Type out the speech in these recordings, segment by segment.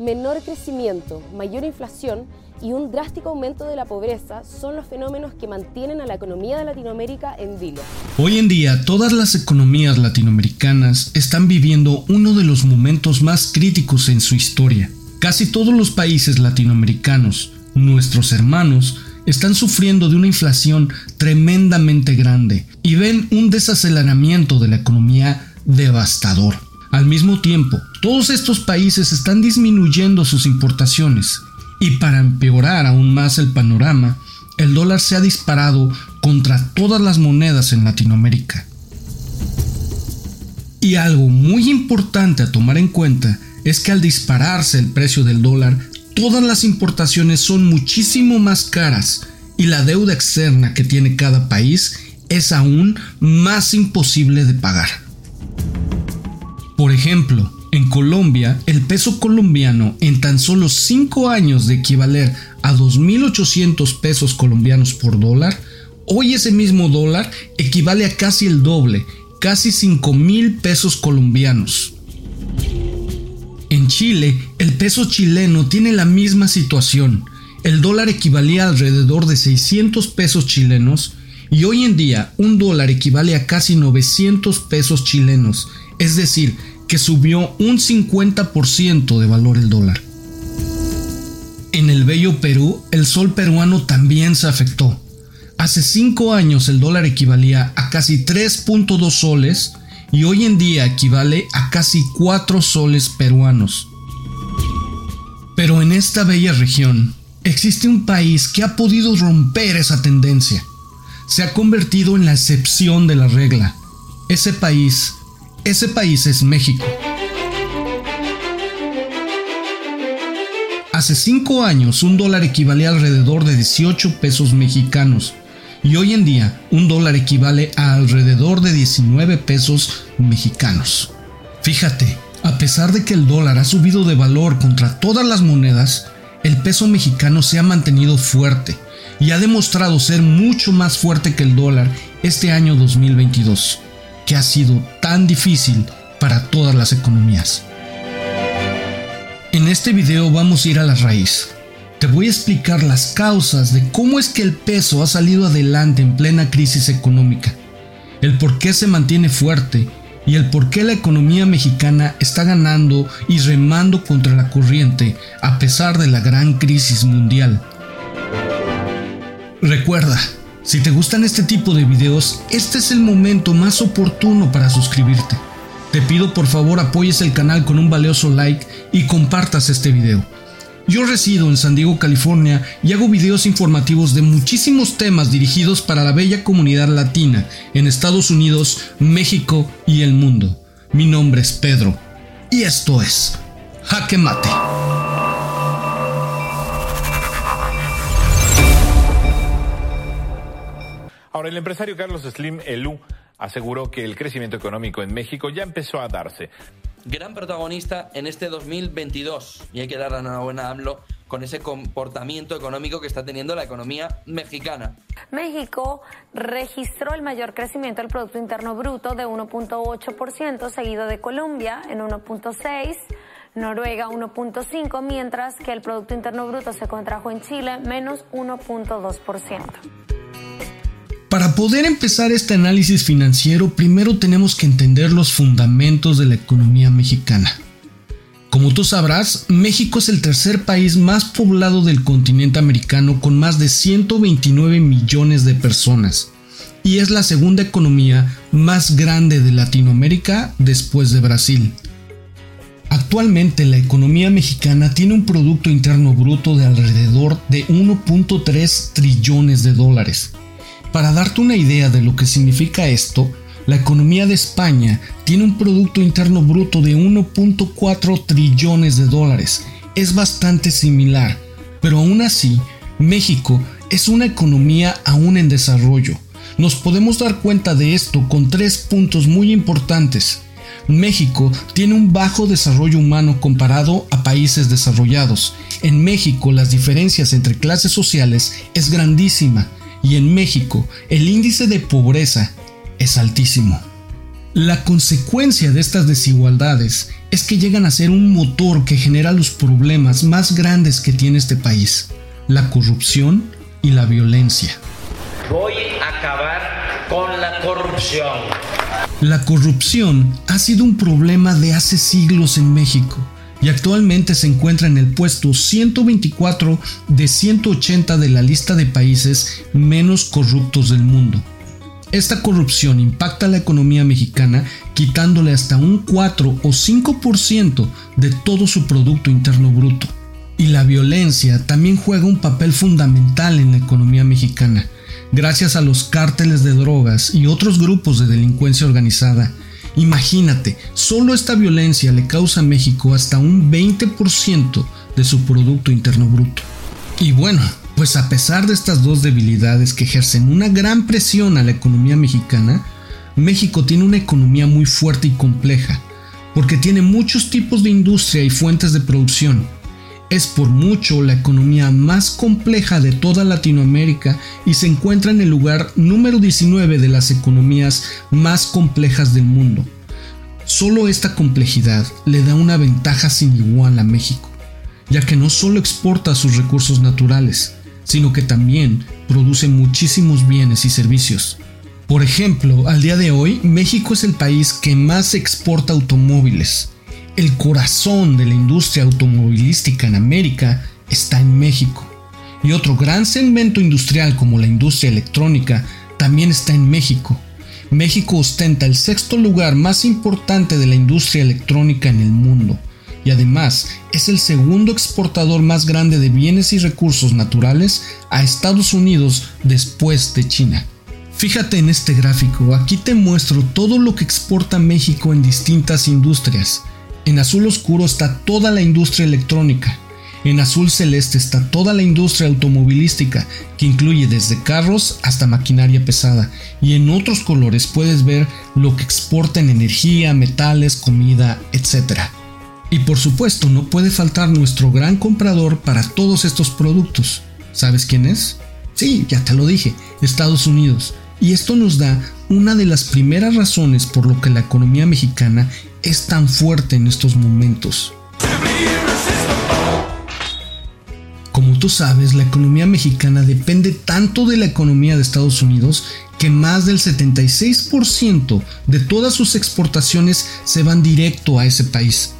menor crecimiento, mayor inflación y un drástico aumento de la pobreza son los fenómenos que mantienen a la economía de Latinoamérica en vilo. Hoy en día todas las economías latinoamericanas están viviendo uno de los momentos más críticos en su historia. Casi todos los países latinoamericanos, nuestros hermanos, están sufriendo de una inflación tremendamente grande y ven un desaceleramiento de la economía devastador. Al mismo tiempo, todos estos países están disminuyendo sus importaciones y para empeorar aún más el panorama, el dólar se ha disparado contra todas las monedas en Latinoamérica. Y algo muy importante a tomar en cuenta es que al dispararse el precio del dólar, todas las importaciones son muchísimo más caras y la deuda externa que tiene cada país es aún más imposible de pagar. Por ejemplo, en Colombia, el peso colombiano en tan solo 5 años de equivaler a 2.800 pesos colombianos por dólar, hoy ese mismo dólar equivale a casi el doble, casi 5.000 pesos colombianos. En Chile, el peso chileno tiene la misma situación. El dólar equivalía alrededor de 600 pesos chilenos y hoy en día un dólar equivale a casi 900 pesos chilenos, es decir, que subió un 50% de valor el dólar. En el bello Perú, el sol peruano también se afectó. Hace 5 años el dólar equivalía a casi 3.2 soles y hoy en día equivale a casi 4 soles peruanos. Pero en esta bella región existe un país que ha podido romper esa tendencia. Se ha convertido en la excepción de la regla. Ese país ese país es México. Hace 5 años un dólar equivalía alrededor de 18 pesos mexicanos y hoy en día un dólar equivale a alrededor de 19 pesos mexicanos. Fíjate, a pesar de que el dólar ha subido de valor contra todas las monedas, el peso mexicano se ha mantenido fuerte y ha demostrado ser mucho más fuerte que el dólar este año 2022 que ha sido tan difícil para todas las economías. En este video vamos a ir a la raíz. Te voy a explicar las causas de cómo es que el peso ha salido adelante en plena crisis económica, el por qué se mantiene fuerte y el por qué la economía mexicana está ganando y remando contra la corriente a pesar de la gran crisis mundial. Recuerda, si te gustan este tipo de videos, este es el momento más oportuno para suscribirte. Te pido por favor apoyes el canal con un valioso like y compartas este video. Yo resido en San Diego, California y hago videos informativos de muchísimos temas dirigidos para la bella comunidad latina en Estados Unidos, México y el mundo. Mi nombre es Pedro y esto es Jaque Mate. Ahora, el empresario Carlos Slim Elú aseguró que el crecimiento económico en México ya empezó a darse. Gran protagonista en este 2022 y hay que dar la enhorabuena a AMLO con ese comportamiento económico que está teniendo la economía mexicana. México registró el mayor crecimiento del Producto Interno Bruto de 1.8%, seguido de Colombia en 1.6%. Noruega 1.5, mientras que el Producto Interno Bruto se contrajo en Chile menos 1.2%. Para poder empezar este análisis financiero, primero tenemos que entender los fundamentos de la economía mexicana. Como tú sabrás, México es el tercer país más poblado del continente americano con más de 129 millones de personas y es la segunda economía más grande de Latinoamérica después de Brasil. Actualmente la economía mexicana tiene un Producto Interno Bruto de alrededor de 1.3 trillones de dólares, para darte una idea de lo que significa esto, la economía de España tiene un Producto Interno Bruto de 1.4 trillones de dólares. Es bastante similar, pero aún así, México es una economía aún en desarrollo. Nos podemos dar cuenta de esto con tres puntos muy importantes. México tiene un bajo desarrollo humano comparado a países desarrollados. En México las diferencias entre clases sociales es grandísima y en México el índice de pobreza es altísimo. La consecuencia de estas desigualdades es que llegan a ser un motor que genera los problemas más grandes que tiene este país, la corrupción y la violencia. Voy a acabar con la corrupción. La corrupción ha sido un problema de hace siglos en México y actualmente se encuentra en el puesto 124 de 180 de la lista de países menos corruptos del mundo. Esta corrupción impacta a la economía mexicana quitándole hasta un 4 o 5% de todo su Producto Interno Bruto. Y la violencia también juega un papel fundamental en la economía mexicana, gracias a los cárteles de drogas y otros grupos de delincuencia organizada. Imagínate, solo esta violencia le causa a México hasta un 20% de su Producto Interno Bruto. Y bueno, pues a pesar de estas dos debilidades que ejercen una gran presión a la economía mexicana, México tiene una economía muy fuerte y compleja, porque tiene muchos tipos de industria y fuentes de producción. Es por mucho la economía más compleja de toda Latinoamérica y se encuentra en el lugar número 19 de las economías más complejas del mundo. Solo esta complejidad le da una ventaja sin igual a México, ya que no solo exporta sus recursos naturales, sino que también produce muchísimos bienes y servicios. Por ejemplo, al día de hoy, México es el país que más exporta automóviles. El corazón de la industria automovilística en América está en México. Y otro gran segmento industrial como la industria electrónica también está en México. México ostenta el sexto lugar más importante de la industria electrónica en el mundo y además es el segundo exportador más grande de bienes y recursos naturales a Estados Unidos después de China. Fíjate en este gráfico, aquí te muestro todo lo que exporta México en distintas industrias. En azul oscuro está toda la industria electrónica. En azul celeste está toda la industria automovilística, que incluye desde carros hasta maquinaria pesada. Y en otros colores puedes ver lo que exporta en energía, metales, comida, etc. Y por supuesto no puede faltar nuestro gran comprador para todos estos productos. ¿Sabes quién es? Sí, ya te lo dije, Estados Unidos. Y esto nos da una de las primeras razones por lo que la economía mexicana es tan fuerte en estos momentos. Como tú sabes, la economía mexicana depende tanto de la economía de Estados Unidos que más del 76% de todas sus exportaciones se van directo a ese país.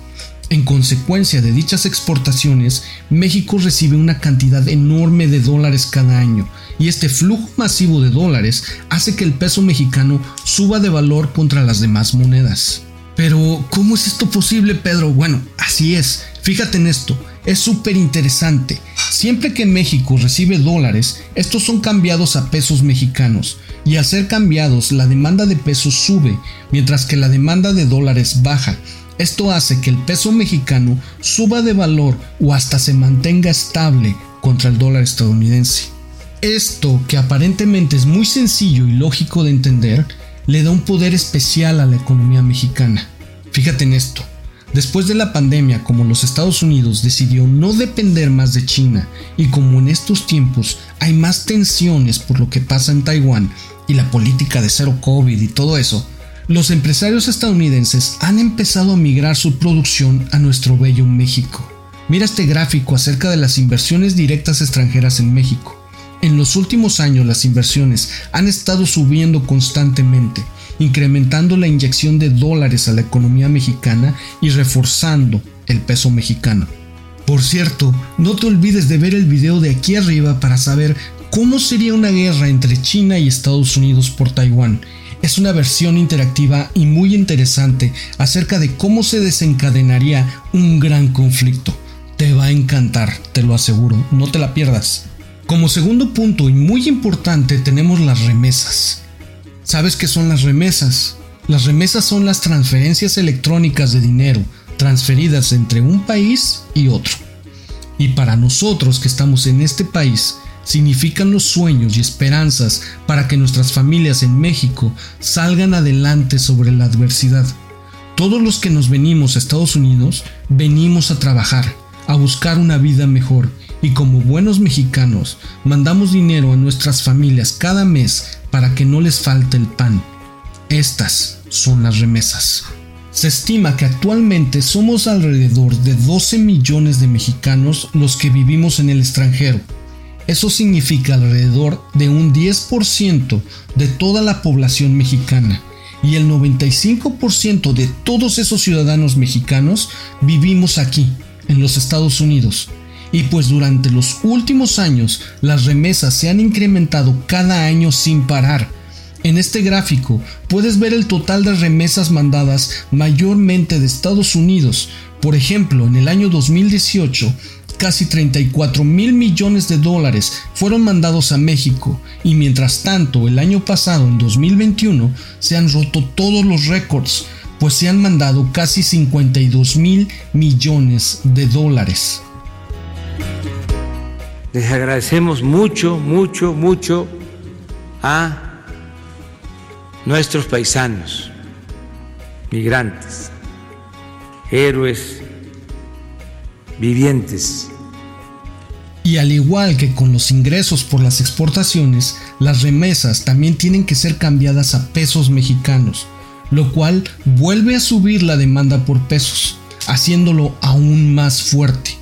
En consecuencia de dichas exportaciones, México recibe una cantidad enorme de dólares cada año, y este flujo masivo de dólares hace que el peso mexicano suba de valor contra las demás monedas. Pero, ¿cómo es esto posible, Pedro? Bueno, así es. Fíjate en esto, es súper interesante. Siempre que México recibe dólares, estos son cambiados a pesos mexicanos, y al ser cambiados, la demanda de pesos sube, mientras que la demanda de dólares baja, esto hace que el peso mexicano suba de valor o hasta se mantenga estable contra el dólar estadounidense. Esto, que aparentemente es muy sencillo y lógico de entender, le da un poder especial a la economía mexicana. Fíjate en esto. Después de la pandemia, como los Estados Unidos decidió no depender más de China y como en estos tiempos hay más tensiones por lo que pasa en Taiwán y la política de cero COVID y todo eso, los empresarios estadounidenses han empezado a migrar su producción a nuestro bello México. Mira este gráfico acerca de las inversiones directas extranjeras en México. En los últimos años las inversiones han estado subiendo constantemente, incrementando la inyección de dólares a la economía mexicana y reforzando el peso mexicano. Por cierto, no te olvides de ver el video de aquí arriba para saber cómo sería una guerra entre China y Estados Unidos por Taiwán es una versión interactiva y muy interesante acerca de cómo se desencadenaría un gran conflicto. Te va a encantar, te lo aseguro, no te la pierdas. Como segundo punto y muy importante tenemos las remesas. ¿Sabes qué son las remesas? Las remesas son las transferencias electrónicas de dinero transferidas entre un país y otro. Y para nosotros que estamos en este país, significan los sueños y esperanzas para que nuestras familias en México salgan adelante sobre la adversidad. Todos los que nos venimos a Estados Unidos venimos a trabajar, a buscar una vida mejor y como buenos mexicanos mandamos dinero a nuestras familias cada mes para que no les falte el pan. Estas son las remesas. Se estima que actualmente somos alrededor de 12 millones de mexicanos los que vivimos en el extranjero. Eso significa alrededor de un 10% de toda la población mexicana y el 95% de todos esos ciudadanos mexicanos vivimos aquí, en los Estados Unidos. Y pues durante los últimos años las remesas se han incrementado cada año sin parar en este gráfico puedes ver el total de remesas mandadas mayormente de Estados Unidos. Por ejemplo, en el año 2018, casi 34 mil millones de dólares fueron mandados a México y mientras tanto el año pasado, en 2021, se han roto todos los récords, pues se han mandado casi 52 mil millones de dólares. Les agradecemos mucho, mucho, mucho a nuestros paisanos, migrantes, héroes vivientes. Y al igual que con los ingresos por las exportaciones, las remesas también tienen que ser cambiadas a pesos mexicanos, lo cual vuelve a subir la demanda por pesos, haciéndolo aún más fuerte.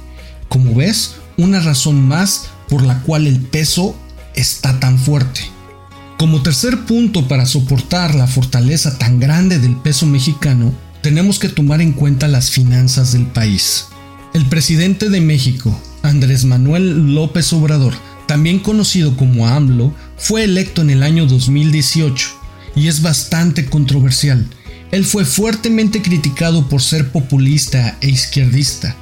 Como ves, una razón más por la cual el peso está tan fuerte. Como tercer punto para soportar la fortaleza tan grande del peso mexicano, tenemos que tomar en cuenta las finanzas del país. El presidente de México, Andrés Manuel López Obrador, también conocido como AMLO, fue electo en el año 2018 y es bastante controversial. Él fue fuertemente criticado por ser populista e izquierdista,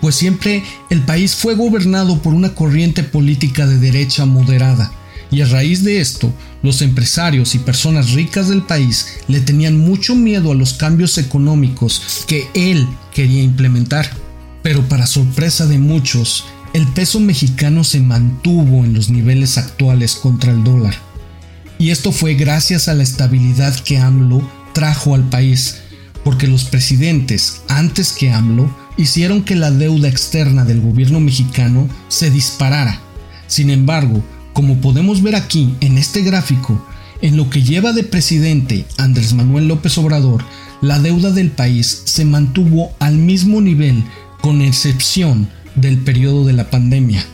pues siempre el país fue gobernado por una corriente política de derecha moderada y a raíz de esto, los empresarios y personas ricas del país le tenían mucho miedo a los cambios económicos que él quería implementar. Pero para sorpresa de muchos, el peso mexicano se mantuvo en los niveles actuales contra el dólar. Y esto fue gracias a la estabilidad que AMLO trajo al país, porque los presidentes antes que AMLO hicieron que la deuda externa del gobierno mexicano se disparara. Sin embargo, como podemos ver aquí en este gráfico, en lo que lleva de presidente Andrés Manuel López Obrador, la deuda del país se mantuvo al mismo nivel con excepción del periodo de la pandemia.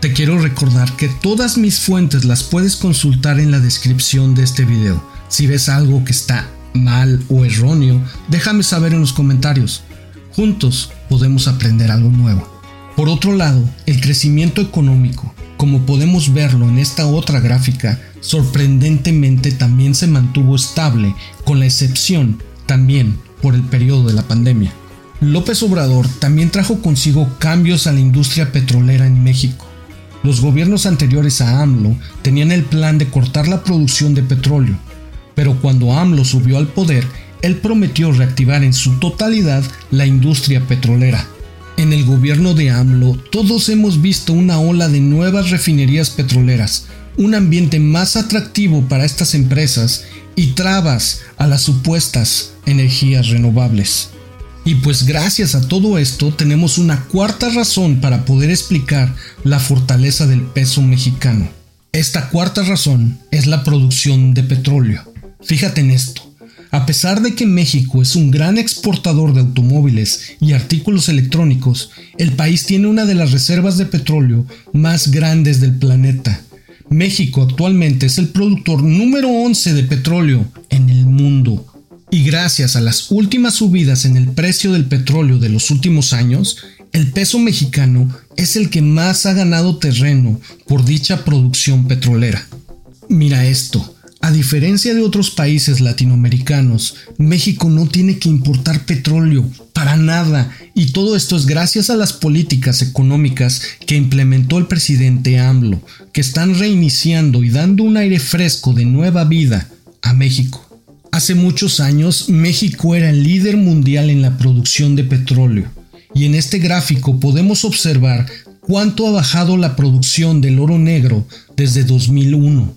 Te quiero recordar que todas mis fuentes las puedes consultar en la descripción de este video. Si ves algo que está mal o erróneo, déjame saber en los comentarios. Juntos podemos aprender algo nuevo. Por otro lado, el crecimiento económico como podemos verlo en esta otra gráfica, sorprendentemente también se mantuvo estable, con la excepción también por el periodo de la pandemia. López Obrador también trajo consigo cambios a la industria petrolera en México. Los gobiernos anteriores a AMLO tenían el plan de cortar la producción de petróleo, pero cuando AMLO subió al poder, él prometió reactivar en su totalidad la industria petrolera en el gobierno de AMLO todos hemos visto una ola de nuevas refinerías petroleras, un ambiente más atractivo para estas empresas y trabas a las supuestas energías renovables. Y pues gracias a todo esto tenemos una cuarta razón para poder explicar la fortaleza del peso mexicano. Esta cuarta razón es la producción de petróleo. Fíjate en esto. A pesar de que México es un gran exportador de automóviles y artículos electrónicos, el país tiene una de las reservas de petróleo más grandes del planeta. México actualmente es el productor número 11 de petróleo en el mundo. Y gracias a las últimas subidas en el precio del petróleo de los últimos años, el peso mexicano es el que más ha ganado terreno por dicha producción petrolera. Mira esto, a diferencia de otros países latinoamericanos, México no tiene que importar petróleo para nada y todo esto es gracias a las políticas económicas que implementó el presidente AMLO, que están reiniciando y dando un aire fresco de nueva vida a México. Hace muchos años México era el líder mundial en la producción de petróleo y en este gráfico podemos observar cuánto ha bajado la producción del oro negro desde 2001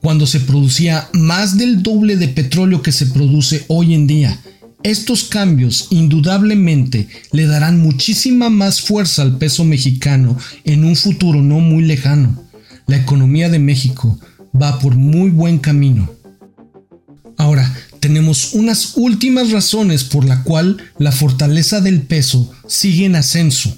cuando se producía más del doble de petróleo que se produce hoy en día. Estos cambios indudablemente le darán muchísima más fuerza al peso mexicano en un futuro no muy lejano. La economía de México va por muy buen camino. Ahora, tenemos unas últimas razones por la cual la fortaleza del peso sigue en ascenso,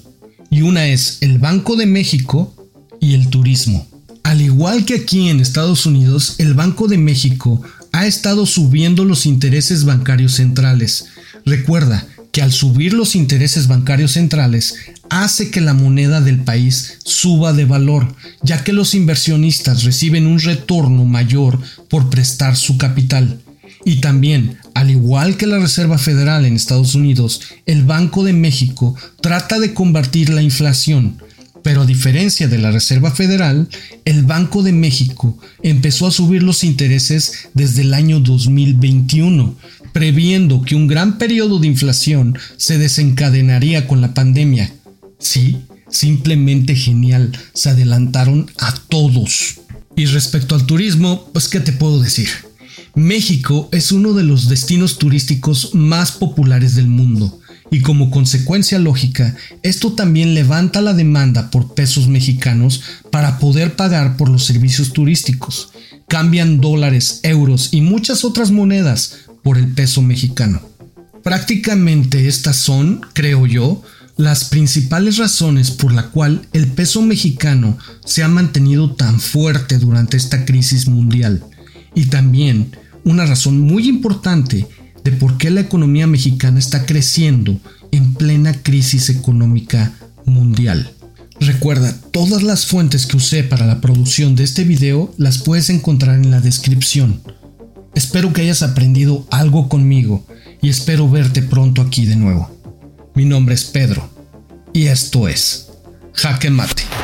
y una es el Banco de México y el turismo. Al igual que aquí en Estados Unidos, el Banco de México ha estado subiendo los intereses bancarios centrales. Recuerda que al subir los intereses bancarios centrales hace que la moneda del país suba de valor, ya que los inversionistas reciben un retorno mayor por prestar su capital. Y también, al igual que la Reserva Federal en Estados Unidos, el Banco de México trata de combatir la inflación, pero a diferencia de la Reserva Federal, el Banco de México empezó a subir los intereses desde el año 2021, previendo que un gran periodo de inflación se desencadenaría con la pandemia. Sí, simplemente genial, se adelantaron a todos. Y respecto al turismo, pues qué te puedo decir. México es uno de los destinos turísticos más populares del mundo y como consecuencia lógica, esto también levanta la demanda por pesos mexicanos para poder pagar por los servicios turísticos. Cambian dólares, euros y muchas otras monedas por el peso mexicano. Prácticamente estas son, creo yo, las principales razones por la cual el peso mexicano se ha mantenido tan fuerte durante esta crisis mundial. Y también una razón muy importante de por qué la economía mexicana está creciendo en plena crisis económica mundial. Recuerda, todas las fuentes que usé para la producción de este video las puedes encontrar en la descripción. Espero que hayas aprendido algo conmigo y espero verte pronto aquí de nuevo. Mi nombre es Pedro y esto es Jaque Mate.